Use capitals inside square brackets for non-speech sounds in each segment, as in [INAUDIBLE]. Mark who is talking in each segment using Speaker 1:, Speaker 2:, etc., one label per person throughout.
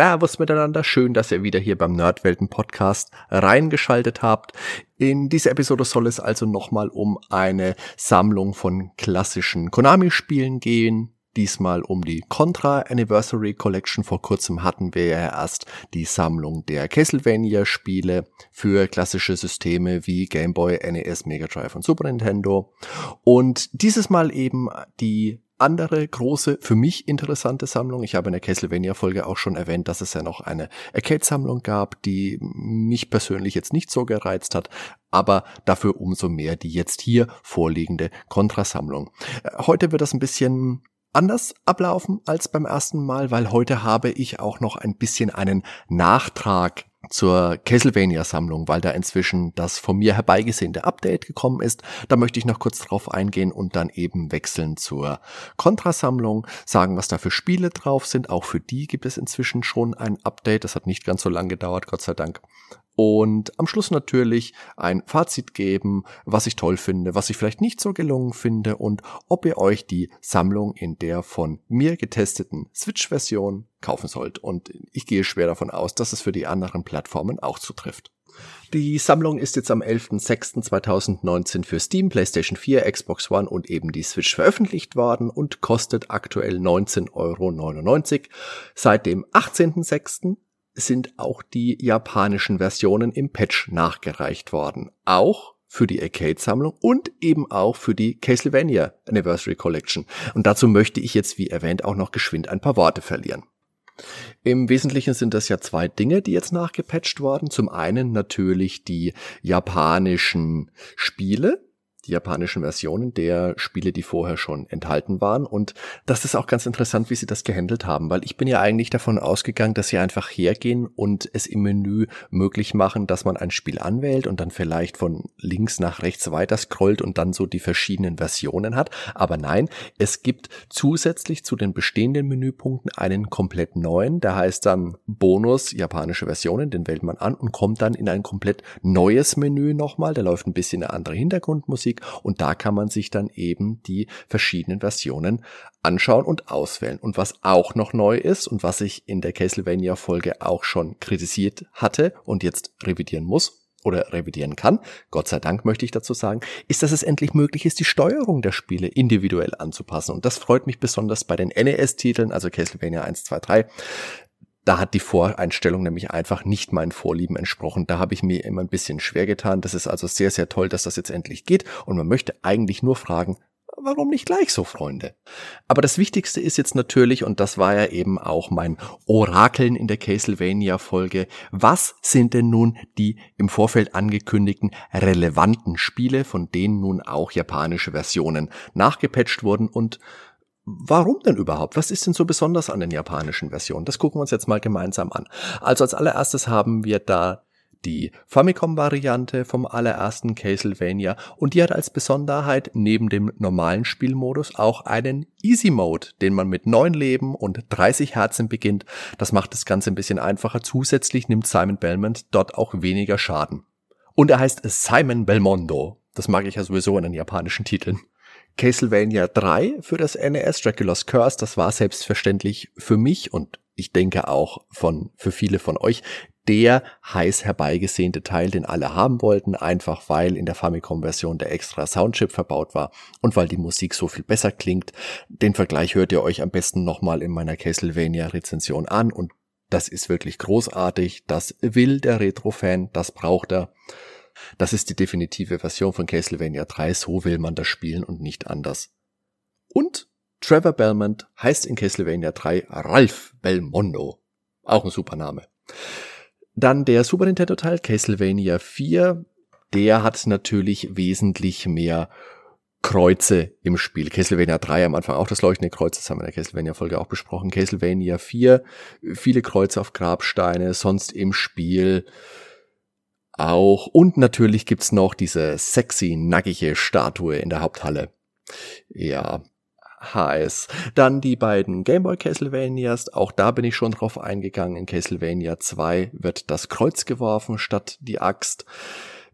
Speaker 1: Servus miteinander, schön, dass ihr wieder hier beim Nerdwelten Podcast reingeschaltet habt. In dieser Episode soll es also nochmal um eine Sammlung von klassischen Konami-Spielen gehen. Diesmal um die Contra Anniversary Collection. Vor kurzem hatten wir ja erst die Sammlung der Castlevania-Spiele für klassische Systeme wie Game Boy, NES, Mega Drive und Super Nintendo. Und dieses Mal eben die andere große, für mich interessante Sammlung. Ich habe in der Castlevania-Folge auch schon erwähnt, dass es ja noch eine Arcade-Sammlung gab, die mich persönlich jetzt nicht so gereizt hat, aber dafür umso mehr die jetzt hier vorliegende Kontrasammlung. Äh, heute wird das ein bisschen anders ablaufen als beim ersten Mal, weil heute habe ich auch noch ein bisschen einen Nachtrag zur Castlevania-Sammlung, weil da inzwischen das von mir herbeigesehnte Update gekommen ist. Da möchte ich noch kurz drauf eingehen und dann eben wechseln zur Contra-Sammlung, sagen, was da für Spiele drauf sind. Auch für die gibt es inzwischen schon ein Update. Das hat nicht ganz so lange gedauert, Gott sei Dank und am Schluss natürlich ein Fazit geben, was ich toll finde, was ich vielleicht nicht so gelungen finde und ob ihr euch die Sammlung in der von mir getesteten Switch-Version kaufen sollt. Und ich gehe schwer davon aus, dass es für die anderen Plattformen auch zutrifft. Die Sammlung ist jetzt am 11.06.2019 für Steam, PlayStation 4, Xbox One und eben die Switch veröffentlicht worden und kostet aktuell 19,99 Euro. Seit dem 18.06 sind auch die japanischen Versionen im Patch nachgereicht worden. Auch für die Arcade-Sammlung und eben auch für die Castlevania Anniversary Collection. Und dazu möchte ich jetzt, wie erwähnt, auch noch geschwind ein paar Worte verlieren. Im Wesentlichen sind das ja zwei Dinge, die jetzt nachgepatcht worden. Zum einen natürlich die japanischen Spiele, die japanischen Versionen der Spiele, die vorher schon enthalten waren. Und das ist auch ganz interessant, wie sie das gehandelt haben, weil ich bin ja eigentlich davon ausgegangen, dass sie einfach hergehen und es im Menü möglich machen, dass man ein Spiel anwählt und dann vielleicht von links nach rechts weiter scrollt und dann so die verschiedenen Versionen hat. Aber nein, es gibt zusätzlich zu den bestehenden Menüpunkten einen komplett neuen, der heißt dann Bonus japanische Versionen, den wählt man an und kommt dann in ein komplett neues Menü nochmal. Da läuft ein bisschen eine andere Hintergrundmusik Musik und da kann man sich dann eben die verschiedenen Versionen anschauen und auswählen. Und was auch noch neu ist und was ich in der Castlevania Folge auch schon kritisiert hatte und jetzt revidieren muss, oder revidieren kann, Gott sei Dank möchte ich dazu sagen, ist, dass es endlich möglich ist, die Steuerung der Spiele individuell anzupassen. Und das freut mich besonders bei den NES-Titeln, also Castlevania 1, 2, 3 da hat die Voreinstellung nämlich einfach nicht meinen Vorlieben entsprochen. Da habe ich mir immer ein bisschen schwer getan. Das ist also sehr, sehr toll, dass das jetzt endlich geht. Und man möchte eigentlich nur fragen, warum nicht gleich so, Freunde? Aber das Wichtigste ist jetzt natürlich, und das war ja eben auch mein Orakeln in der Castlevania-Folge, was sind denn nun die im Vorfeld angekündigten relevanten Spiele, von denen nun auch japanische Versionen nachgepatcht wurden und Warum denn überhaupt? Was ist denn so besonders an den japanischen Versionen? Das gucken wir uns jetzt mal gemeinsam an. Also als allererstes haben wir da die Famicom-Variante vom allerersten Castlevania und die hat als Besonderheit neben dem normalen Spielmodus auch einen Easy Mode, den man mit neun Leben und 30 Herzen beginnt. Das macht das Ganze ein bisschen einfacher. Zusätzlich nimmt Simon Belmont dort auch weniger Schaden. Und er heißt Simon Belmondo. Das mag ich ja sowieso in den japanischen Titeln. Castlevania 3 für das NES, Dracula's Curse, das war selbstverständlich für mich und ich denke auch von, für viele von euch der heiß herbeigesehnte Teil, den alle haben wollten, einfach weil in der Famicom-Version der extra Soundchip verbaut war und weil die Musik so viel besser klingt. Den Vergleich hört ihr euch am besten nochmal in meiner Castlevania-Rezension an und das ist wirklich großartig. Das will der Retro-Fan, das braucht er. Das ist die definitive Version von Castlevania 3, so will man das spielen und nicht anders. Und Trevor Belmont heißt in Castlevania 3 Ralph Belmondo. Auch ein super Name. Dann der Super Nintendo Teil Castlevania 4, der hat natürlich wesentlich mehr Kreuze im Spiel. Castlevania 3 am Anfang auch das leuchtende Kreuz, das haben wir in der Castlevania Folge auch besprochen. Castlevania 4, viele Kreuze auf Grabsteine, sonst im Spiel auch. Und natürlich gibt's noch diese sexy, nackige Statue in der Haupthalle. Ja, heiß. Dann die beiden Gameboy Castlevanias, auch da bin ich schon drauf eingegangen. In Castlevania 2 wird das Kreuz geworfen statt die Axt.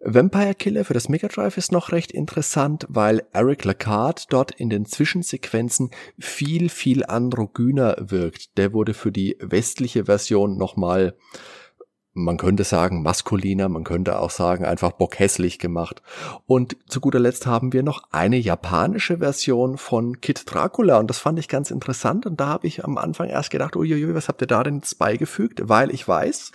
Speaker 1: Vampire Killer für das Mega Drive ist noch recht interessant, weil Eric Lacard dort in den Zwischensequenzen viel, viel androgyner wirkt. Der wurde für die westliche Version nochmal man könnte sagen maskuliner, man könnte auch sagen einfach bockhässlich gemacht. Und zu guter Letzt haben wir noch eine japanische Version von Kid Dracula und das fand ich ganz interessant und da habe ich am Anfang erst gedacht, uiuiui, was habt ihr da denn jetzt beigefügt? Weil ich weiß,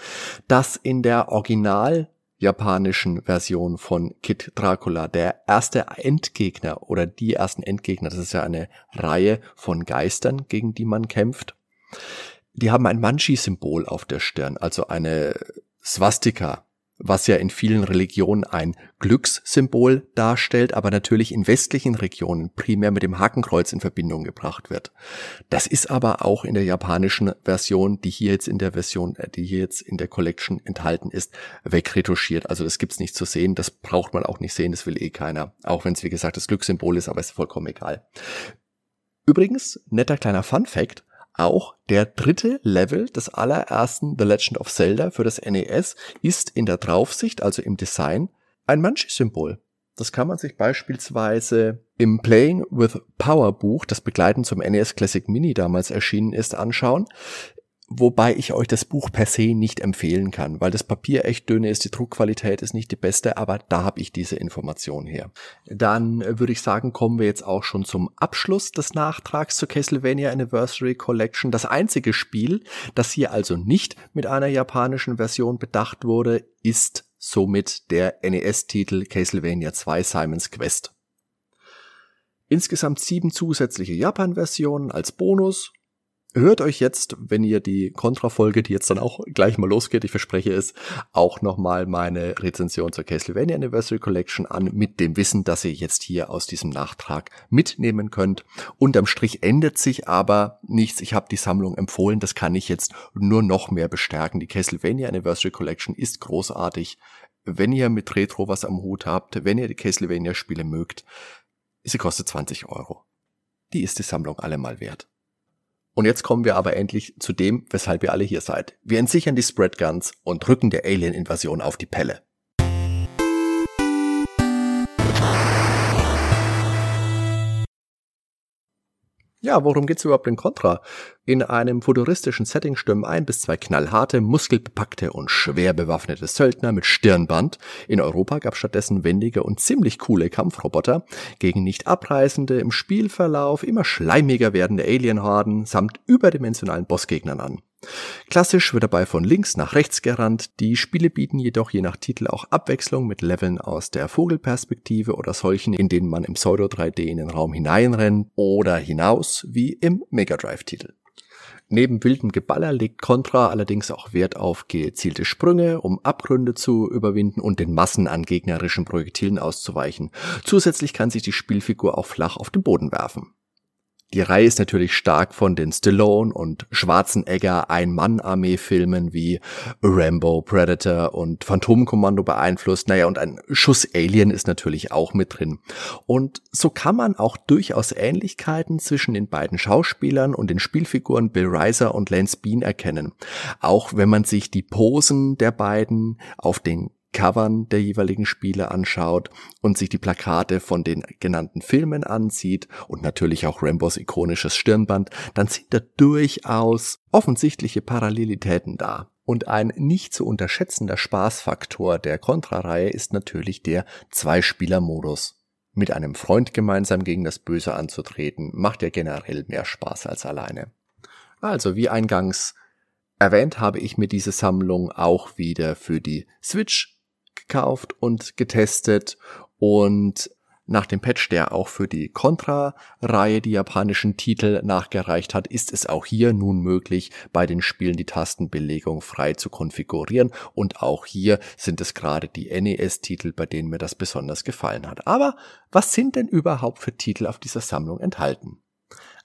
Speaker 1: dass in der Original japanischen Version von Kid Dracula der erste Endgegner oder die ersten Endgegner, das ist ja eine Reihe von Geistern, gegen die man kämpft, die haben ein Manchi-Symbol auf der Stirn, also eine Swastika, was ja in vielen Religionen ein Glückssymbol darstellt, aber natürlich in westlichen Regionen primär mit dem Hakenkreuz in Verbindung gebracht wird. Das ist aber auch in der japanischen Version, die hier jetzt in der Version, äh, die hier jetzt in der Collection enthalten ist, wegretuschiert. Also das gibt's nicht zu sehen, das braucht man auch nicht sehen, das will eh keiner. Auch wenn es wie gesagt das Glückssymbol ist, aber ist vollkommen egal. Übrigens, netter kleiner Fun Fact, auch der dritte Level des allerersten The Legend of Zelda für das NES ist in der Draufsicht, also im Design, ein Manchi-Symbol. Das kann man sich beispielsweise im Playing with Power Buch, das begleitend zum NES Classic Mini damals erschienen ist, anschauen wobei ich euch das Buch per se nicht empfehlen kann, weil das Papier echt dünne ist, die Druckqualität ist nicht die beste, aber da habe ich diese Information her. Dann äh, würde ich sagen, kommen wir jetzt auch schon zum Abschluss des Nachtrags zur Castlevania Anniversary Collection. Das einzige Spiel, das hier also nicht mit einer japanischen Version bedacht wurde, ist somit der NES-Titel Castlevania 2 Simon's Quest. Insgesamt sieben zusätzliche Japan-Versionen als Bonus Hört euch jetzt, wenn ihr die Contra-Folge, die jetzt dann auch gleich mal losgeht, ich verspreche es, auch nochmal meine Rezension zur Castlevania Anniversary Collection an, mit dem Wissen, dass ihr jetzt hier aus diesem Nachtrag mitnehmen könnt. Unterm Strich ändert sich aber nichts. Ich habe die Sammlung empfohlen, das kann ich jetzt nur noch mehr bestärken. Die Castlevania Anniversary Collection ist großartig. Wenn ihr mit Retro was am Hut habt, wenn ihr die Castlevania-Spiele mögt, sie kostet 20 Euro. Die ist die Sammlung allemal wert. Und jetzt kommen wir aber endlich zu dem, weshalb ihr alle hier seid. Wir entsichern die Spread Guns und drücken der Alien-Invasion auf die Pelle. Ja, worum geht's überhaupt in Contra? In einem futuristischen Setting stürmen ein bis zwei knallharte, muskelbepackte und schwer bewaffnete Söldner mit Stirnband. In Europa gab stattdessen wendige und ziemlich coole Kampfroboter gegen nicht abreißende, im Spielverlauf immer schleimiger werdende Alienhorden samt überdimensionalen Bossgegnern an. Klassisch wird dabei von links nach rechts gerannt, die Spiele bieten jedoch je nach Titel auch Abwechslung mit Leveln aus der Vogelperspektive oder solchen, in denen man im Pseudo 3D in den Raum hineinrennt oder hinaus, wie im Mega Drive Titel. Neben wildem Geballer legt Contra allerdings auch Wert auf gezielte Sprünge, um Abgründe zu überwinden und den Massen an gegnerischen Projektilen auszuweichen. Zusätzlich kann sich die Spielfigur auch flach auf den Boden werfen. Die Reihe ist natürlich stark von den Stallone und Schwarzenegger Ein-Mann-Armee-Filmen wie Rambo, Predator und Phantomkommando beeinflusst. Naja, und ein Schuss Alien ist natürlich auch mit drin. Und so kann man auch durchaus Ähnlichkeiten zwischen den beiden Schauspielern und den Spielfiguren Bill Reiser und Lance Bean erkennen. Auch wenn man sich die Posen der beiden auf den Covern der jeweiligen Spiele anschaut und sich die Plakate von den genannten Filmen ansieht und natürlich auch Rambos ikonisches Stirnband, dann sind da durchaus offensichtliche Parallelitäten da. Und ein nicht zu unterschätzender Spaßfaktor der Contra-Reihe ist natürlich der Zweispieler-Modus. Mit einem Freund gemeinsam gegen das Böse anzutreten, macht ja generell mehr Spaß als alleine. Also, wie eingangs erwähnt, habe ich mir diese Sammlung auch wieder für die Switch gekauft und getestet und nach dem Patch, der auch für die Contra-Reihe die japanischen Titel nachgereicht hat, ist es auch hier nun möglich, bei den Spielen die Tastenbelegung frei zu konfigurieren. Und auch hier sind es gerade die NES-Titel, bei denen mir das besonders gefallen hat. Aber was sind denn überhaupt für Titel auf dieser Sammlung enthalten?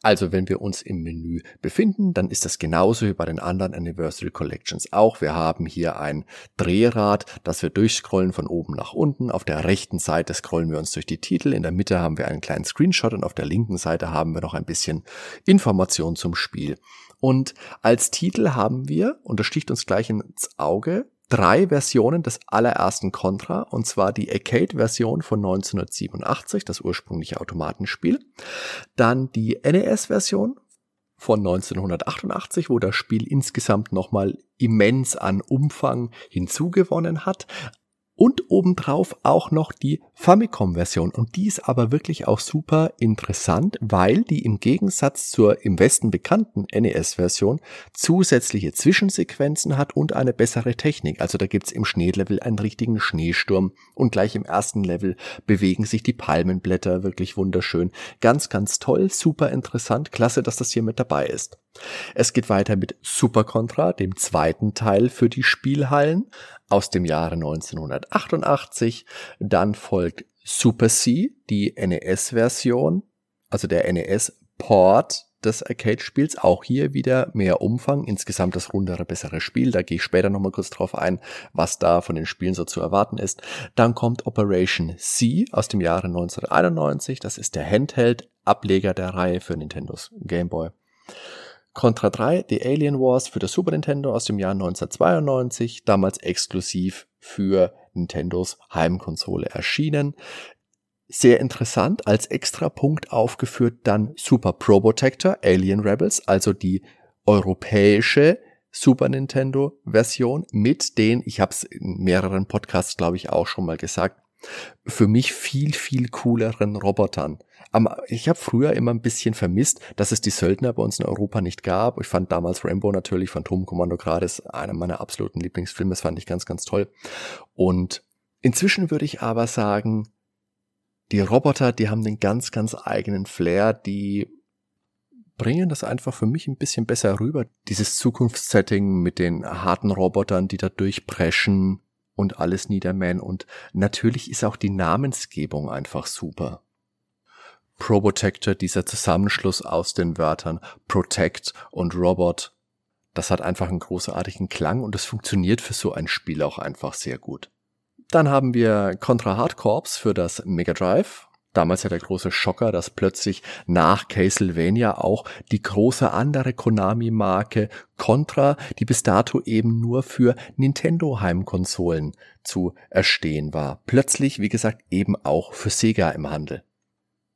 Speaker 1: Also wenn wir uns im Menü befinden, dann ist das genauso wie bei den anderen Anniversary Collections auch. Wir haben hier ein Drehrad, das wir durchscrollen von oben nach unten. Auf der rechten Seite scrollen wir uns durch die Titel. In der Mitte haben wir einen kleinen Screenshot und auf der linken Seite haben wir noch ein bisschen Information zum Spiel. Und als Titel haben wir, und das sticht uns gleich ins Auge, drei Versionen des allerersten Contra, und zwar die Arcade-Version von 1987, das ursprüngliche Automatenspiel, dann die NES-Version von 1988, wo das Spiel insgesamt nochmal immens an Umfang hinzugewonnen hat, und obendrauf auch noch die Famicom-Version. Und die ist aber wirklich auch super interessant, weil die im Gegensatz zur im Westen bekannten NES-Version zusätzliche Zwischensequenzen hat und eine bessere Technik. Also da gibt's im Schneelevel einen richtigen Schneesturm und gleich im ersten Level bewegen sich die Palmenblätter wirklich wunderschön. Ganz, ganz toll, super interessant, klasse, dass das hier mit dabei ist. Es geht weiter mit Super Contra, dem zweiten Teil für die Spielhallen aus dem Jahre 1988. Dann folgt Super C, die NES-Version, also der NES-Port des Arcade-Spiels. Auch hier wieder mehr Umfang, insgesamt das rundere, bessere Spiel. Da gehe ich später nochmal kurz drauf ein, was da von den Spielen so zu erwarten ist. Dann kommt Operation C aus dem Jahre 1991. Das ist der Handheld-Ableger der Reihe für Nintendos Game Boy. Contra 3, The Alien Wars für das Super Nintendo aus dem Jahr 1992, damals exklusiv für Nintendos Heimkonsole erschienen. Sehr interessant, als extra Punkt aufgeführt dann Super Probotector, Alien Rebels, also die europäische Super Nintendo Version mit den, ich habe es in mehreren Podcasts glaube ich auch schon mal gesagt, für mich viel, viel cooleren Robotern. Ich habe früher immer ein bisschen vermisst, dass es die Söldner bei uns in Europa nicht gab. Ich fand damals Rambo natürlich, Phantomkommando gerade ist einer meiner absoluten Lieblingsfilme. Das fand ich ganz, ganz toll. Und inzwischen würde ich aber sagen, die Roboter, die haben den ganz, ganz eigenen Flair, die bringen das einfach für mich ein bisschen besser rüber. Dieses Zukunftssetting mit den harten Robotern, die da durchpreschen, und alles niedermähen. Und natürlich ist auch die Namensgebung einfach super. Probotector, dieser Zusammenschluss aus den Wörtern Protect und Robot, das hat einfach einen großartigen Klang und es funktioniert für so ein Spiel auch einfach sehr gut. Dann haben wir Contra Hard Corps für das Mega Drive damals ja der große Schocker, dass plötzlich nach Castlevania auch die große andere Konami-Marke Contra, die bis dato eben nur für Nintendo-Heimkonsolen zu erstehen war, plötzlich, wie gesagt, eben auch für Sega im Handel.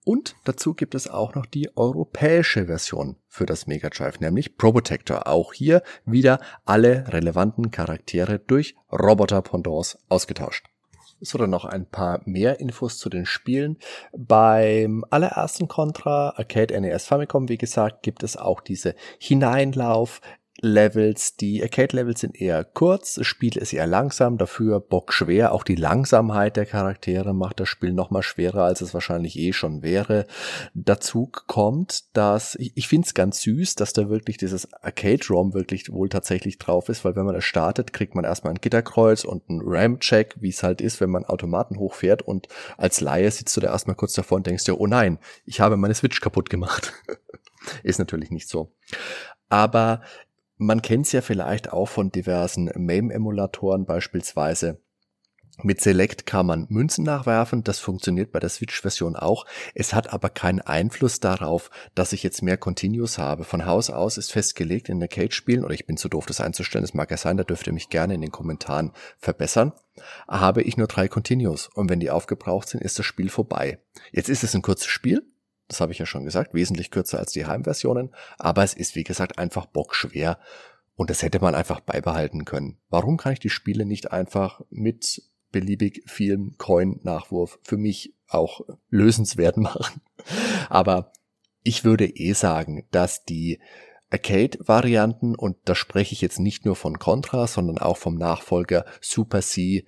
Speaker 1: Und dazu gibt es auch noch die europäische Version für das Mega Drive, nämlich Probotector. Auch hier wieder alle relevanten Charaktere durch Roboter-Pendants ausgetauscht. Wurde noch ein paar mehr Infos zu den Spielen. Beim allerersten Contra, Arcade NES Famicom, wie gesagt, gibt es auch diese Hineinlauf, Levels. Die Arcade-Levels sind eher kurz, das Spiel ist eher langsam, dafür bockschwer. Auch die Langsamkeit der Charaktere macht das Spiel noch mal schwerer, als es wahrscheinlich eh schon wäre. Dazu kommt, dass ich, ich finde es ganz süß, dass da wirklich dieses Arcade-ROM wirklich wohl tatsächlich drauf ist, weil wenn man das startet, kriegt man erstmal ein Gitterkreuz und ein RAM-Check, wie es halt ist, wenn man Automaten hochfährt und als Laie sitzt du da erstmal kurz davor und denkst dir, oh nein, ich habe meine Switch kaputt gemacht. [LAUGHS] ist natürlich nicht so. Aber man kennt es ja vielleicht auch von diversen MAME-Emulatoren beispielsweise. Mit Select kann man Münzen nachwerfen, das funktioniert bei der Switch-Version auch. Es hat aber keinen Einfluss darauf, dass ich jetzt mehr Continues habe. Von Haus aus ist festgelegt in der Cage-Spielen, oder ich bin zu doof, das einzustellen, das mag ja sein, da dürft ihr mich gerne in den Kommentaren verbessern, habe ich nur drei Continues. Und wenn die aufgebraucht sind, ist das Spiel vorbei. Jetzt ist es ein kurzes Spiel, das habe ich ja schon gesagt, wesentlich kürzer als die Heimversionen, aber es ist wie gesagt einfach bockschwer und das hätte man einfach beibehalten können. Warum kann ich die Spiele nicht einfach mit beliebig vielem Coin-Nachwurf für mich auch lösenswert [LAUGHS] machen? Aber ich würde eh sagen, dass die Arcade-Varianten, und da spreche ich jetzt nicht nur von Contra, sondern auch vom Nachfolger Super C,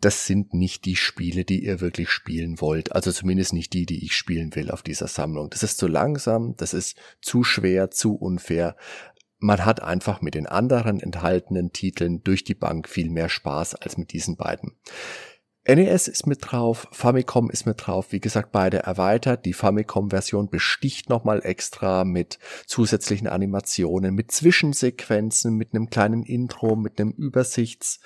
Speaker 1: das sind nicht die Spiele, die ihr wirklich spielen wollt. Also zumindest nicht die, die ich spielen will auf dieser Sammlung. Das ist zu langsam, das ist zu schwer, zu unfair. Man hat einfach mit den anderen enthaltenen Titeln durch die Bank viel mehr Spaß als mit diesen beiden. NES ist mit drauf, Famicom ist mit drauf, wie gesagt, beide erweitert. Die Famicom-Version besticht nochmal extra mit zusätzlichen Animationen, mit Zwischensequenzen, mit einem kleinen Intro, mit einem Übersichts,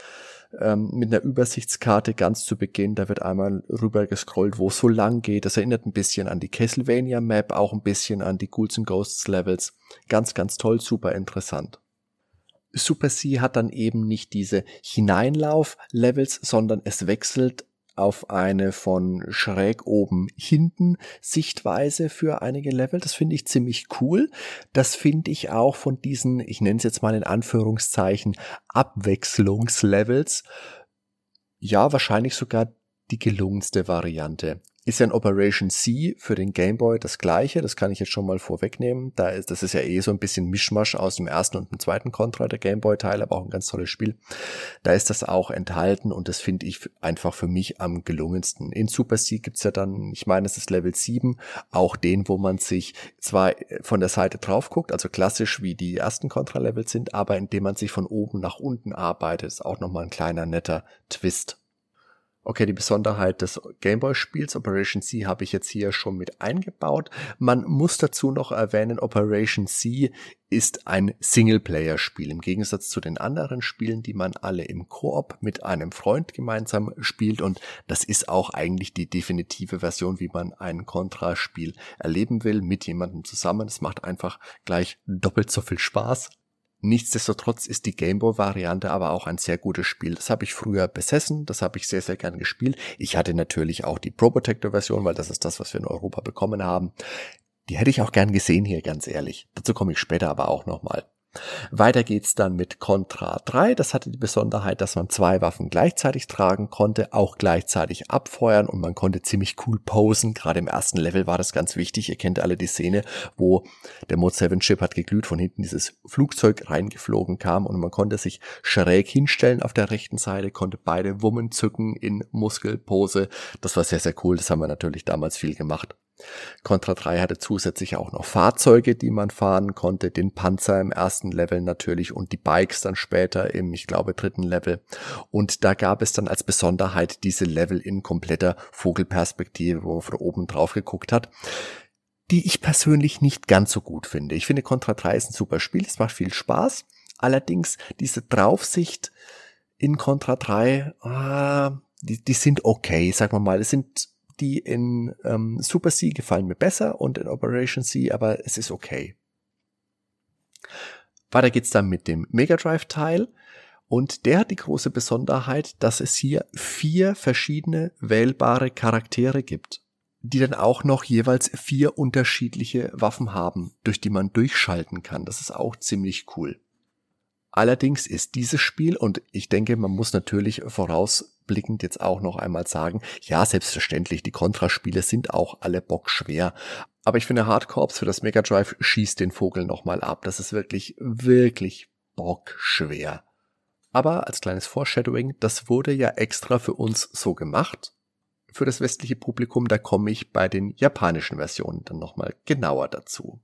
Speaker 1: ähm, mit einer Übersichtskarte ganz zu Beginn. Da wird einmal rüber gescrollt, wo es so lang geht. Das erinnert ein bisschen an die Castlevania Map, auch ein bisschen an die Ghouls and Ghosts Levels. Ganz, ganz toll, super interessant. Super C hat dann eben nicht diese Hineinlauf-Levels, sondern es wechselt auf eine von schräg oben hinten Sichtweise für einige Level. Das finde ich ziemlich cool. Das finde ich auch von diesen, ich nenne es jetzt mal in Anführungszeichen, Abwechslungslevels. Ja, wahrscheinlich sogar die gelungenste Variante. Ist ja ein Operation C für den Game Boy das gleiche, das kann ich jetzt schon mal vorwegnehmen. Da ist, das ist ja eh so ein bisschen Mischmasch aus dem ersten und dem zweiten Contra, der Game Boy Teil, aber auch ein ganz tolles Spiel. Da ist das auch enthalten und das finde ich einfach für mich am gelungensten. In Super C gibt's ja dann, ich meine, es ist Level 7, auch den, wo man sich zwar von der Seite drauf guckt, also klassisch wie die ersten Contra-Levels sind, aber indem man sich von oben nach unten arbeitet, ist auch nochmal ein kleiner netter Twist. Okay, die Besonderheit des Gameboy-Spiels Operation C habe ich jetzt hier schon mit eingebaut. Man muss dazu noch erwähnen, Operation C ist ein Singleplayer-Spiel im Gegensatz zu den anderen Spielen, die man alle im Koop mit einem Freund gemeinsam spielt. Und das ist auch eigentlich die definitive Version, wie man ein Contra-Spiel erleben will, mit jemandem zusammen. Es macht einfach gleich doppelt so viel Spaß. Nichtsdestotrotz ist die Gameboy-Variante aber auch ein sehr gutes Spiel. Das habe ich früher besessen, das habe ich sehr, sehr gern gespielt. Ich hatte natürlich auch die Pro Protector-Version, weil das ist das, was wir in Europa bekommen haben. Die hätte ich auch gern gesehen hier, ganz ehrlich. Dazu komme ich später aber auch nochmal. Weiter geht's dann mit Contra 3. Das hatte die Besonderheit, dass man zwei Waffen gleichzeitig tragen konnte, auch gleichzeitig abfeuern und man konnte ziemlich cool posen. Gerade im ersten Level war das ganz wichtig. Ihr kennt alle die Szene, wo der Mode 7 Chip hat geglüht, von hinten dieses Flugzeug reingeflogen kam und man konnte sich schräg hinstellen auf der rechten Seite, konnte beide Wummen zücken in Muskelpose. Das war sehr, sehr cool. Das haben wir natürlich damals viel gemacht. Contra 3 hatte zusätzlich auch noch Fahrzeuge, die man fahren konnte, den Panzer im ersten Level natürlich und die Bikes dann später im, ich glaube, dritten Level. Und da gab es dann als Besonderheit diese Level in kompletter Vogelperspektive, wo man von oben drauf geguckt hat die ich persönlich nicht ganz so gut finde. Ich finde Contra 3 ist ein super Spiel, es macht viel Spaß. Allerdings diese Draufsicht in Contra 3, ah, die, die sind okay, sagen wir mal. Es sind die in ähm, Super C gefallen mir besser und in Operation C, aber es ist okay. Weiter geht's dann mit dem Mega Drive Teil. Und der hat die große Besonderheit, dass es hier vier verschiedene wählbare Charaktere gibt, die dann auch noch jeweils vier unterschiedliche Waffen haben, durch die man durchschalten kann. Das ist auch ziemlich cool. Allerdings ist dieses Spiel, und ich denke, man muss natürlich vorausblickend jetzt auch noch einmal sagen, ja, selbstverständlich, die Contra-Spiele sind auch alle bockschwer. Aber ich finde, Hardcorps für das Mega Drive schießt den Vogel nochmal ab. Das ist wirklich, wirklich bockschwer. Aber als kleines Foreshadowing, das wurde ja extra für uns so gemacht. Für das westliche Publikum, da komme ich bei den japanischen Versionen dann nochmal genauer dazu.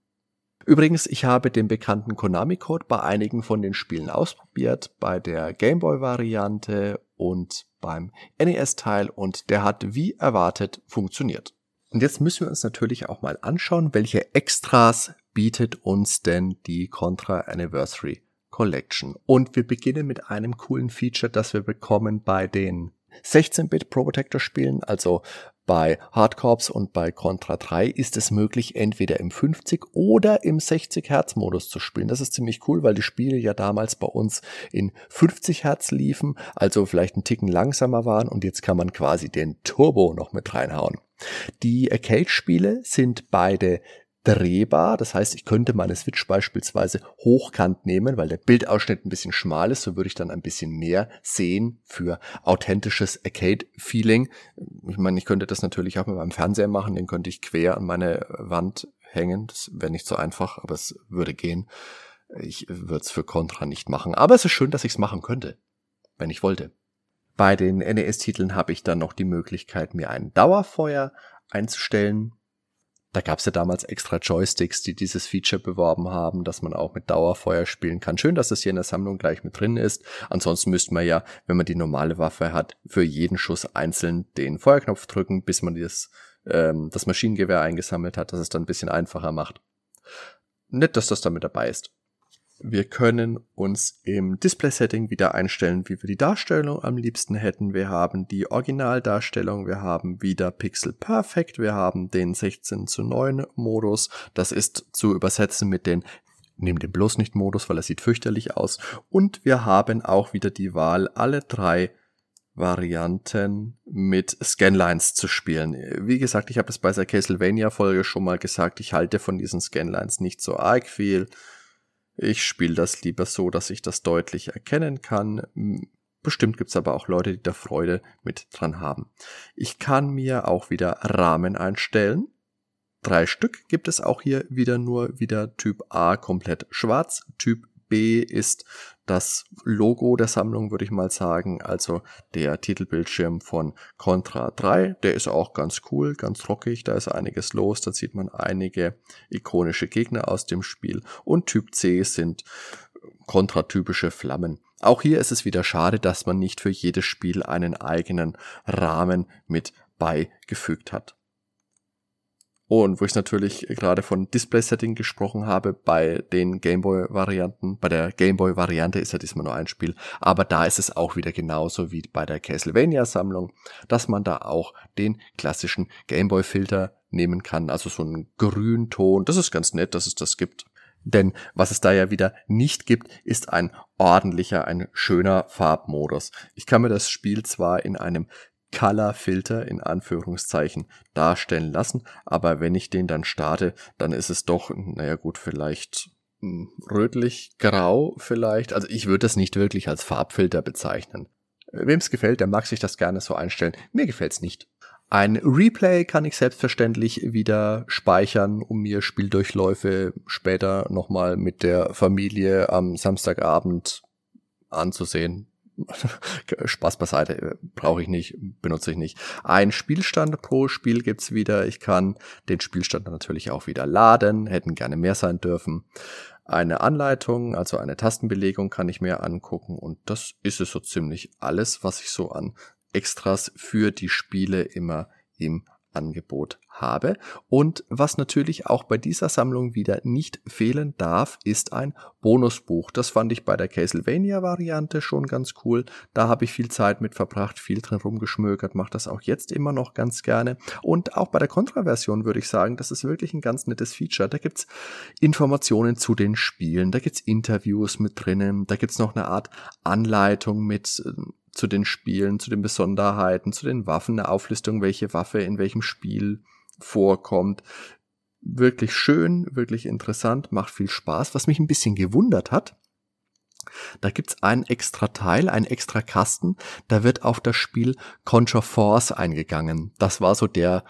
Speaker 1: Übrigens, ich habe den bekannten Konami-Code bei einigen von den Spielen ausprobiert, bei der Gameboy-Variante und beim NES-Teil und der hat wie erwartet funktioniert. Und jetzt müssen wir uns natürlich auch mal anschauen, welche Extras bietet uns denn die Contra Anniversary Collection. Und wir beginnen mit einem coolen Feature, das wir bekommen bei den 16-Bit Pro Protector Spielen, also bei Hardcorps und bei Contra 3 ist es möglich, entweder im 50 oder im 60 Hertz Modus zu spielen. Das ist ziemlich cool, weil die Spiele ja damals bei uns in 50 Hertz liefen, also vielleicht einen Ticken langsamer waren und jetzt kann man quasi den Turbo noch mit reinhauen. Die Arcade-Spiele sind beide drehbar. Das heißt, ich könnte meine Switch beispielsweise hochkant nehmen, weil der Bildausschnitt ein bisschen schmal ist. So würde ich dann ein bisschen mehr sehen für authentisches Arcade-Feeling. Ich meine, ich könnte das natürlich auch mit meinem Fernseher machen. Den könnte ich quer an meine Wand hängen. Das wäre nicht so einfach, aber es würde gehen. Ich würde es für Contra nicht machen. Aber es ist schön, dass ich es machen könnte, wenn ich wollte. Bei den NES-Titeln habe ich dann noch die Möglichkeit, mir ein Dauerfeuer einzustellen Da gab's ja damals extra Joysticks, die dieses Feature beworben haben, dass man auch mit Dauerfeuer spielen kann. Schön, dass das hier in der Sammlung gleich mit drin ist. Ansonsten müsste man ja, wenn man die normale Waffe hat, für jeden Schuss einzeln den Feuerknopf drücken, bis man das, ähm, das Maschinengewehr eingesammelt hat, dass es dann ein bisschen einfacher macht. Nett, dass das damit dabei ist. Wir können uns im Display-Setting wieder einstellen, wie wir die Darstellung am liebsten hätten. Wir haben die Originaldarstellung, wir haben wieder Pixel Perfect, wir haben den 16 zu 9 Modus. Das ist zu übersetzen mit den Nehmen den bloß nicht Modus, weil er sieht fürchterlich aus. Und wir haben auch wieder die Wahl, alle drei Varianten mit Scanlines zu spielen. Wie gesagt, ich habe das bei der Castlevania-Folge schon mal gesagt, ich halte von diesen Scanlines nicht so arg viel. Ich spiele das lieber so, dass ich das deutlich erkennen kann. Bestimmt gibt's aber auch Leute, die da Freude mit dran haben. Ich kann mir auch wieder Rahmen einstellen. Drei Stück gibt es auch hier wieder nur wieder Typ A komplett schwarz, Typ B ist das Logo der Sammlung, würde ich mal sagen. Also der Titelbildschirm von Contra 3. Der ist auch ganz cool, ganz rockig. Da ist einiges los. Da sieht man einige ikonische Gegner aus dem Spiel. Und Typ C sind Contra-typische Flammen. Auch hier ist es wieder schade, dass man nicht für jedes Spiel einen eigenen Rahmen mit beigefügt hat. Und wo ich natürlich gerade von Display-Setting gesprochen habe, bei den Gameboy-Varianten, bei der Gameboy-Variante ist ja diesmal nur ein Spiel, aber da ist es auch wieder genauso wie bei der Castlevania-Sammlung, dass man da auch den klassischen Gameboy-Filter nehmen kann, also so einen Grünton. Das ist ganz nett, dass es das gibt. Denn was es da ja wieder nicht gibt, ist ein ordentlicher, ein schöner Farbmodus. Ich kann mir das Spiel zwar in einem Color-Filter in Anführungszeichen darstellen lassen. Aber wenn ich den dann starte, dann ist es doch, naja gut, vielleicht hm, rötlich-grau vielleicht. Also ich würde das nicht wirklich als Farbfilter bezeichnen. Wem es gefällt, der mag sich das gerne so einstellen. Mir gefällt's nicht. Ein Replay kann ich selbstverständlich wieder speichern, um mir Spieldurchläufe später nochmal mit der Familie am Samstagabend anzusehen. Spaß beiseite, brauche ich nicht, benutze ich nicht. Ein Spielstand pro Spiel gibt's wieder. Ich kann den Spielstand natürlich auch wieder laden, hätten gerne mehr sein dürfen. Eine Anleitung, also eine Tastenbelegung kann ich mir angucken und das ist es so ziemlich alles, was ich so an Extras für die Spiele immer im Angebot habe. Und was natürlich auch bei dieser Sammlung wieder nicht fehlen darf, ist ein Bonusbuch. Das fand ich bei der Castlevania-Variante schon ganz cool. Da habe ich viel Zeit mit verbracht, viel drin rumgeschmökert, mache das auch jetzt immer noch ganz gerne. Und auch bei der Contra-Version würde ich sagen, das ist wirklich ein ganz nettes Feature. Da gibt's Informationen zu den Spielen, da gibt's Interviews mit drinnen, da gibt's noch eine Art Anleitung mit äh, zu den Spielen, zu den Besonderheiten, zu den Waffen, eine Auflistung, welche Waffe in welchem Spiel vorkommt. Wirklich schön, wirklich interessant, macht viel Spaß. Was mich ein bisschen gewundert hat, da gibt's einen extra Teil, einen extra Kasten, da wird auf das Spiel Contra Force eingegangen. Das war so der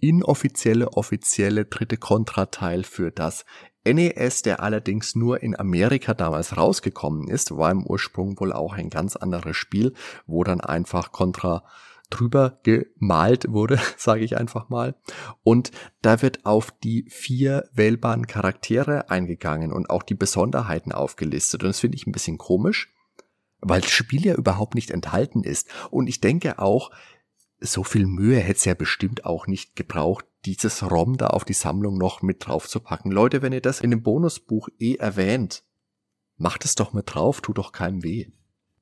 Speaker 1: inoffizielle, offizielle dritte Contra-Teil für das NES, der allerdings nur in Amerika damals rausgekommen ist, war im Ursprung wohl auch ein ganz anderes Spiel, wo dann einfach Contra drüber gemalt wurde, [LAUGHS] sage ich einfach mal. Und da wird auf die vier wählbaren Charaktere eingegangen und auch die Besonderheiten aufgelistet. Und das finde ich ein bisschen komisch, weil das Spiel ja überhaupt nicht enthalten ist. Und ich denke auch, so viel Mühe hätte es ja bestimmt auch nicht gebraucht, dieses ROM da auf die Sammlung noch mit drauf zu packen. Leute, wenn ihr das in dem Bonusbuch eh erwähnt, macht es doch mit drauf, tut doch keinem weh.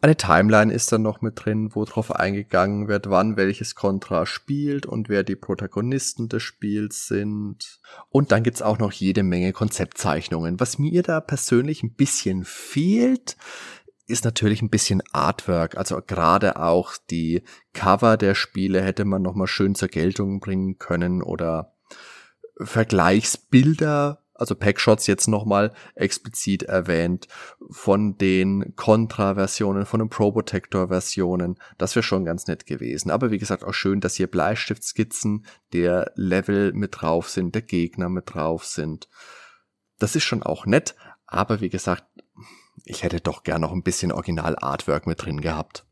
Speaker 1: Eine Timeline ist dann noch mit drin, wo drauf eingegangen wird, wann welches Contra spielt und wer die Protagonisten des Spiels sind. Und dann gibt's auch noch jede Menge Konzeptzeichnungen. Was mir da persönlich ein bisschen fehlt, ist natürlich ein bisschen Artwork. Also gerade auch die Cover der Spiele hätte man noch mal schön zur Geltung bringen können oder Vergleichsbilder, also Packshots jetzt noch mal explizit erwähnt von den Contra-Versionen, von den Probotector-Versionen. Das wäre schon ganz nett gewesen. Aber wie gesagt, auch schön, dass hier Bleistiftskizzen der Level mit drauf sind, der Gegner mit drauf sind. Das ist schon auch nett. Aber wie gesagt, ich hätte doch gern noch ein bisschen Original-Artwork mit drin gehabt.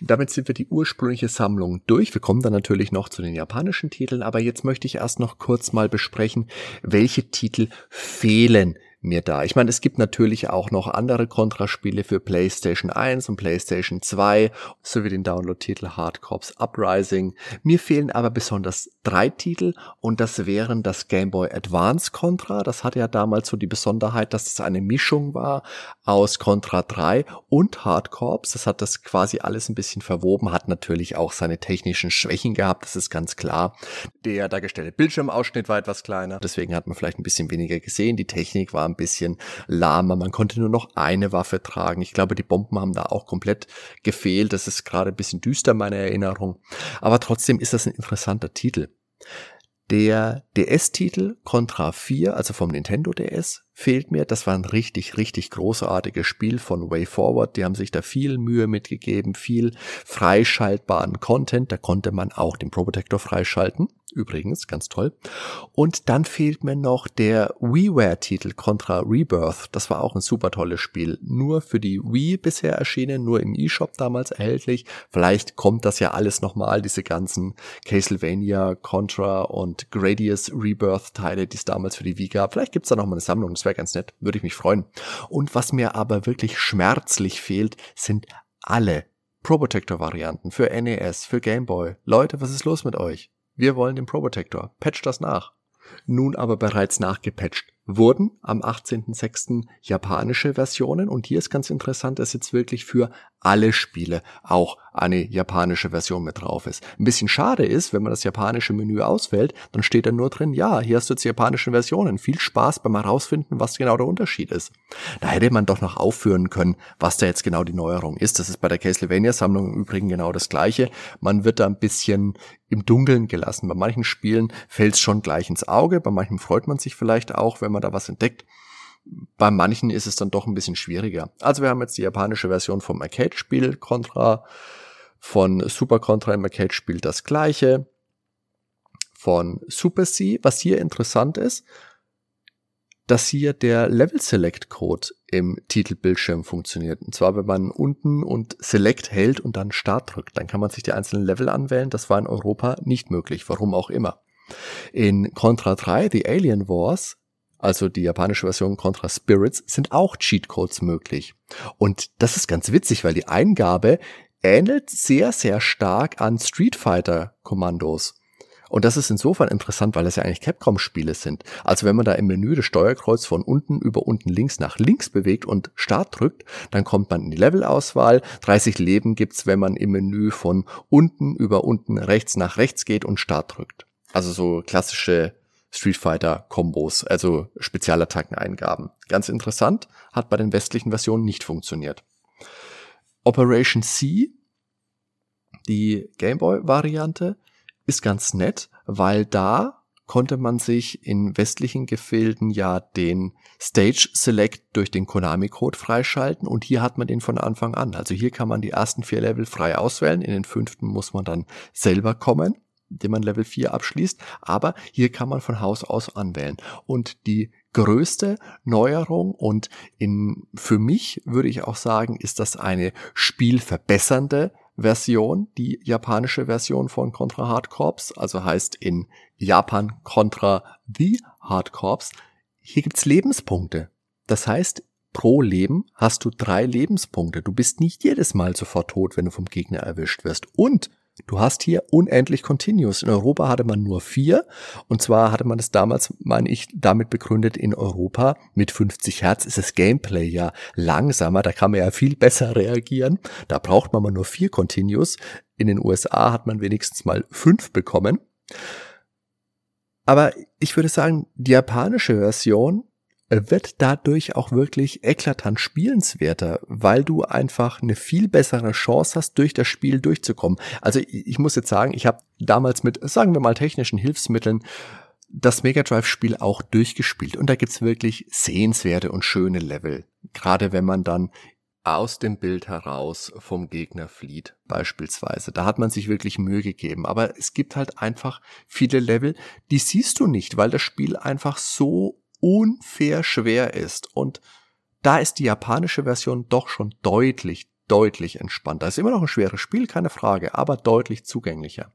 Speaker 1: Damit sind wir die ursprüngliche Sammlung durch. Wir kommen dann natürlich noch zu den japanischen Titeln, aber jetzt möchte ich erst noch kurz mal besprechen, welche Titel fehlen mir da. Ich meine, es gibt natürlich auch noch andere Contra-Spiele für PlayStation 1 und PlayStation 2 sowie den Download-Titel Hard Corps Uprising. Mir fehlen aber besonders drei Titel und das wären das Game Boy Advance Contra. Das hatte ja damals so die Besonderheit, dass es eine Mischung war aus Contra 3 und Hard Corps. Das hat das quasi alles ein bisschen verwoben, hat natürlich auch seine technischen Schwächen gehabt, das ist ganz klar. Der dargestellte Bildschirmausschnitt war etwas kleiner, deswegen hat man vielleicht ein bisschen weniger gesehen. Die Technik war ein bisschen lahmer. Man konnte nur noch eine Waffe tragen. Ich glaube, die Bomben haben da auch komplett gefehlt. Das ist gerade ein bisschen düster, meine Erinnerung. Aber trotzdem ist das ein interessanter Titel. Der DS-Titel Contra 4, also vom Nintendo DS, fehlt mir. Das war ein richtig, richtig großartiges Spiel von Way Forward. Die haben sich da viel Mühe mitgegeben, viel freischaltbaren Content. Da konnte man auch den Pro Protector freischalten. Übrigens, ganz toll. Und dann fehlt mir noch der WiiWare-Titel Contra Rebirth. Das war auch ein super tolles Spiel. Nur für die Wii bisher erschienen, nur im eShop damals erhältlich. Vielleicht kommt das ja alles nochmal, diese ganzen Castlevania, Contra und Gradius Rebirth-Teile, die es damals für die Wii gab. Vielleicht gibt's da nochmal eine Sammlung, das wäre ganz nett, würde ich mich freuen. Und was mir aber wirklich schmerzlich fehlt, sind alle Pro Protector Varianten für NES, für Game Boy. Leute, was ist los mit euch? Wir wollen den Probotector. Patch das nach. Nun aber bereits nachgepatcht wurden am 18.06. japanische Versionen und hier ist ganz interessant, dass jetzt wirklich für alle Spiele auch eine japanische Version mit drauf ist. Ein bisschen schade ist, wenn man das japanische Menü auswählt, dann steht da nur drin, ja, hier hast du jetzt die japanischen Versionen. Viel Spaß beim herausfinden, was genau der Unterschied ist. Da hätte man doch noch aufführen können, was da jetzt genau die Neuerung ist. Das ist bei der Castlevania-Sammlung im Übrigen genau das Gleiche. Man wird da ein bisschen im Dunkeln gelassen. Bei manchen Spielen fällt es schon gleich ins Auge, bei manchen freut man sich vielleicht auch, wenn man da was entdeckt. Bei manchen ist es dann doch ein bisschen schwieriger. Also wir haben jetzt die japanische Version vom Arcade-Spiel Contra. Von Super Contra im Arcade-Spiel das gleiche. Von Super C, was hier interessant ist, dass hier der Level Select Code im Titelbildschirm funktioniert. Und zwar, wenn man unten und Select hält und dann Start drückt, dann kann man sich die einzelnen Level anwählen. Das war in Europa nicht möglich, warum auch immer. In Contra 3, The Alien Wars, also die japanische Version Contra Spirits, sind auch Cheatcodes möglich. Und das ist ganz witzig, weil die Eingabe ähnelt sehr, sehr stark an Street Fighter Kommandos. Und das ist insofern interessant, weil das ja eigentlich Capcom-Spiele sind. Also wenn man da im Menü das Steuerkreuz von unten über unten links nach links bewegt und Start drückt, dann kommt man in die Levelauswahl. 30 Leben gibt's, wenn man im Menü von unten über unten rechts nach rechts geht und Start drückt. Also so klassische Street Fighter Kombos, also Spezialattackeneingaben. Ganz interessant, hat bei den westlichen Versionen nicht funktioniert. Operation C, die Gameboy Variante, ist ganz nett, weil da konnte man sich in westlichen Gefilden ja den Stage Select durch den Konami Code freischalten und hier hat man den von Anfang an. Also hier kann man die ersten vier Level frei auswählen, in den fünften muss man dann selber kommen indem man Level 4 abschließt, aber hier kann man von Haus aus anwählen. Und die größte Neuerung und in, für mich würde ich auch sagen, ist das eine spielverbessernde Version, die japanische Version von Contra Hard Corps, also heißt in Japan Contra The Hard Corps. Hier gibt's Lebenspunkte. Das heißt, pro Leben hast du drei Lebenspunkte. Du bist nicht jedes Mal sofort tot, wenn du vom Gegner erwischt wirst. Und Du hast hier unendlich Continuous. In Europa hatte man nur vier. Und zwar hatte man es damals, meine ich, damit begründet, in Europa mit 50 Hertz ist das Gameplay ja langsamer. Da kann man ja viel [LAUGHS] besser reagieren. Da braucht man mal nur vier Continuous. In den USA hat man wenigstens mal fünf bekommen. Aber ich würde sagen, die japanische Version wird dadurch auch wirklich eklatant spielenswerter, weil du einfach eine viel bessere Chance hast, durch das Spiel durchzukommen. Also ich muss jetzt sagen, ich habe damals mit, sagen wir mal, technischen Hilfsmitteln das Mega Drive-Spiel auch durchgespielt und da gibt's wirklich sehenswerte und schöne Level. Gerade wenn man dann aus dem Bild heraus vom Gegner flieht, beispielsweise. Da hat man sich wirklich Mühe gegeben. Aber es gibt halt einfach viele Level, die siehst du nicht, weil das Spiel einfach so unfair schwer ist. Und da ist die japanische Version doch schon deutlich, deutlich entspannter. Ist immer noch ein schweres Spiel, keine Frage, aber deutlich zugänglicher.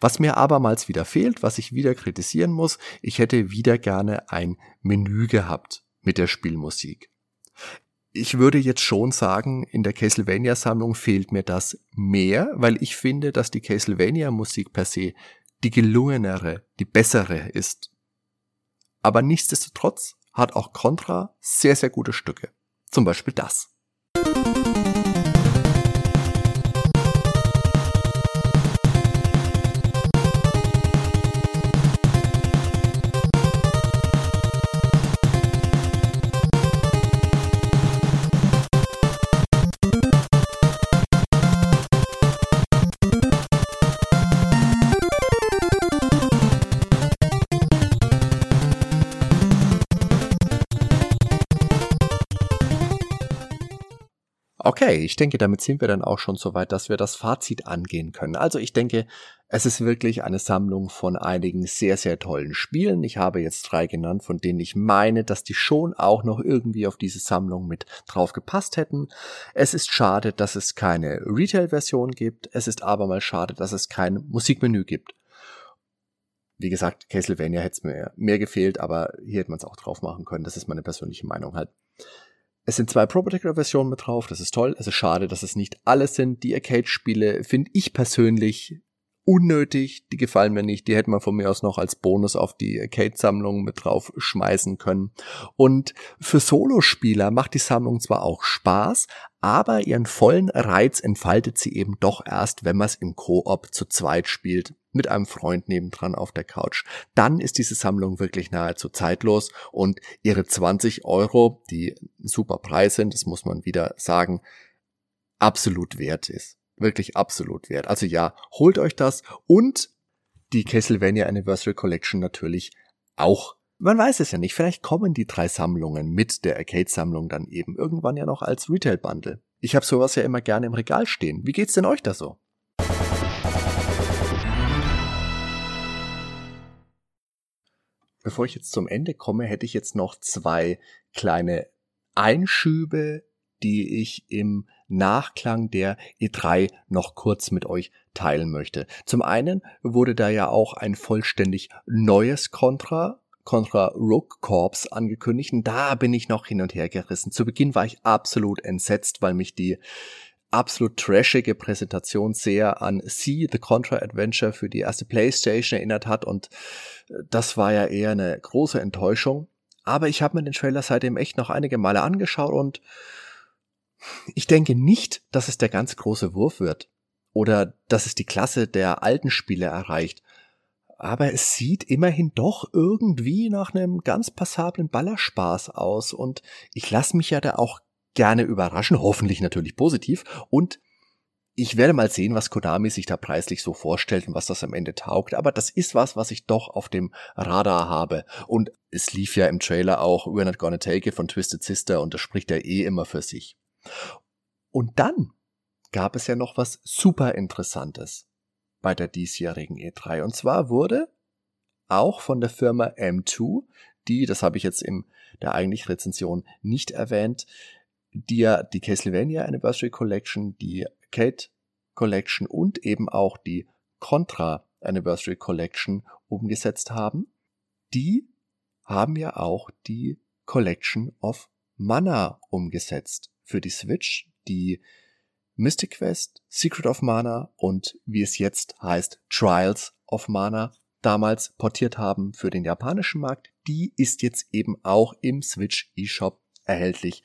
Speaker 1: Was mir abermals wieder fehlt, was ich wieder kritisieren muss, ich hätte wieder gerne ein Menü gehabt mit der Spielmusik. Ich würde jetzt schon sagen, in der Castlevania-Sammlung fehlt mir das mehr, weil ich finde, dass die Castlevania-Musik per se die gelungenere, die bessere ist. Aber nichtsdestotrotz hat auch Contra sehr, sehr gute Stücke. Zum Beispiel das. Okay, ich denke, damit sind wir dann auch schon so weit, dass wir das Fazit angehen können. Also ich denke, es ist wirklich eine Sammlung von einigen sehr, sehr tollen Spielen. Ich habe jetzt drei genannt, von denen ich meine, dass die schon auch noch irgendwie auf diese Sammlung mit drauf gepasst hätten. Es ist schade, dass es keine Retail-Version gibt. Es ist aber mal schade, dass es kein Musikmenü gibt. Wie gesagt, Castlevania hätte es mir mehr gefehlt, aber hier hätte man es auch drauf machen können. Das ist meine persönliche Meinung halt. Es sind zwei Pro Protector Versionen mit drauf, das ist toll. Es ist schade, dass es nicht alles sind. Die Arcade-Spiele finde ich persönlich unnötig, die gefallen mir nicht, die hätte man von mir aus noch als Bonus auf die Arcade-Sammlung mit drauf schmeißen können. Und für Solospieler macht die Sammlung zwar auch Spaß, aber ihren vollen Reiz entfaltet sie eben doch erst, wenn man es im Koop zu zweit spielt mit einem Freund nebendran auf der Couch. Dann ist diese Sammlung wirklich nahezu zeitlos und ihre 20 Euro, die ein super Preis sind, das muss man wieder sagen, absolut wert ist. Wirklich absolut wert. Also ja, holt euch das und die Castlevania Anniversary Collection natürlich auch. Man weiß es ja nicht, vielleicht kommen die drei Sammlungen mit der Arcade-Sammlung dann eben irgendwann ja noch als Retail-Bundle. Ich habe sowas ja immer gerne im Regal stehen. Wie geht's denn euch da so? Bevor ich jetzt zum Ende komme, hätte ich jetzt noch zwei kleine Einschübe, die ich im Nachklang der E3 noch kurz mit euch teilen möchte. Zum einen wurde da ja auch ein vollständig neues Contra Contra Rogue Corps angekündigt. Und da bin ich noch hin und her gerissen. Zu Beginn war ich absolut entsetzt, weil mich die absolut trashige Präsentation sehr an See the Contra Adventure für die erste PlayStation erinnert hat und äh, das war ja eher eine große Enttäuschung. Aber ich habe mir den Trailer seitdem echt noch einige Male angeschaut und ich denke nicht, dass es der ganz große Wurf wird oder dass es die Klasse der alten Spiele erreicht. Aber es sieht immerhin doch irgendwie nach einem ganz passablen Ballerspaß aus und ich lasse mich ja da auch gerne überraschen, hoffentlich natürlich positiv. Und ich werde mal sehen, was Konami sich da preislich so vorstellt und was das am Ende taugt. Aber das ist was, was ich doch auf dem Radar habe. Und es lief ja im Trailer auch We're Not Gonna Take It von Twisted Sister und das spricht ja eh immer für sich. Und dann gab es ja noch was super interessantes bei der diesjährigen E3. Und zwar wurde auch von der Firma M2, die, das habe ich jetzt in der eigentlichen Rezension nicht erwähnt, die ja die Castlevania Anniversary Collection, die Kate Collection und eben auch die Contra Anniversary Collection umgesetzt haben, die haben ja auch die Collection of Mana umgesetzt für die Switch, die Mystic Quest, Secret of Mana und wie es jetzt heißt Trials of Mana damals portiert haben für den japanischen Markt, die ist jetzt eben auch im Switch eShop erhältlich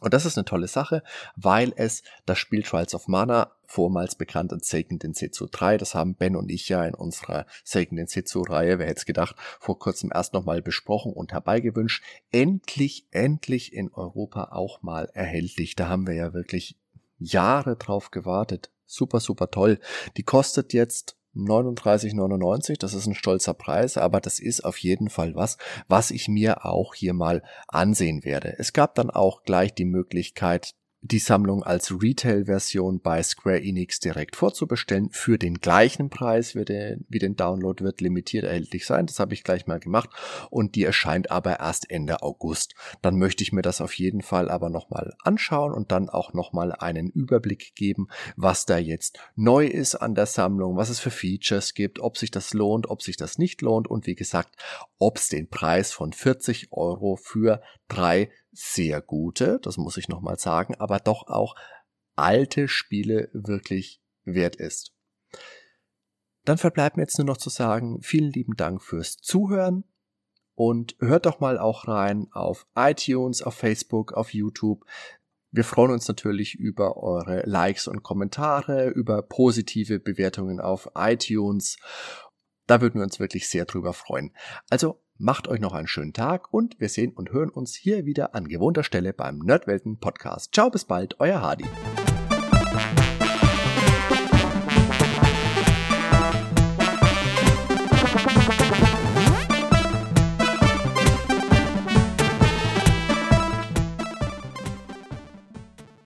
Speaker 1: und das ist eine tolle Sache, weil es das Spiel Trials of Mana, vormals bekannt als Seiken Densetsu 3, das haben Ben und ich ja in unserer Seiken Densetsu Reihe, wer hätte es gedacht, vor kurzem erst nochmal besprochen und herbeigewünscht, endlich, endlich in Europa auch mal erhältlich. Da haben wir ja wirklich Jahre drauf gewartet. Super, super toll. Die kostet jetzt 39,99, das ist ein stolzer Preis, aber das ist auf jeden Fall was, was ich mir auch hier mal ansehen werde. Es gab dann auch gleich die Möglichkeit, die Sammlung als Retail-Version bei Square Enix direkt vorzubestellen. Für den gleichen Preis wie, den, wie den Download wird limitiert erhältlich sein. Das habe ich gleich mal gemacht. Und die erscheint aber erst Ende August. Dann möchte ich mir das auf jeden Fall aber nochmal anschauen und dann auch nochmal einen Überblick geben, was da jetzt neu ist an der Sammlung, was es für Features gibt, ob sich das lohnt, ob sich das nicht lohnt und wie gesagt, ob es den Preis von 40 Euro für drei sehr gute, das muss ich nochmal sagen, aber doch auch alte Spiele wirklich wert ist. Dann verbleibt mir jetzt nur noch zu sagen, vielen lieben Dank fürs Zuhören und hört doch mal auch rein auf iTunes, auf Facebook, auf YouTube. Wir freuen uns natürlich über eure Likes und Kommentare, über positive Bewertungen auf iTunes. Da würden wir uns wirklich sehr drüber freuen. Also Macht euch noch einen schönen Tag und wir sehen und hören uns hier wieder an gewohnter Stelle beim Nerdwelten Podcast. Ciao, bis bald, euer Hardy.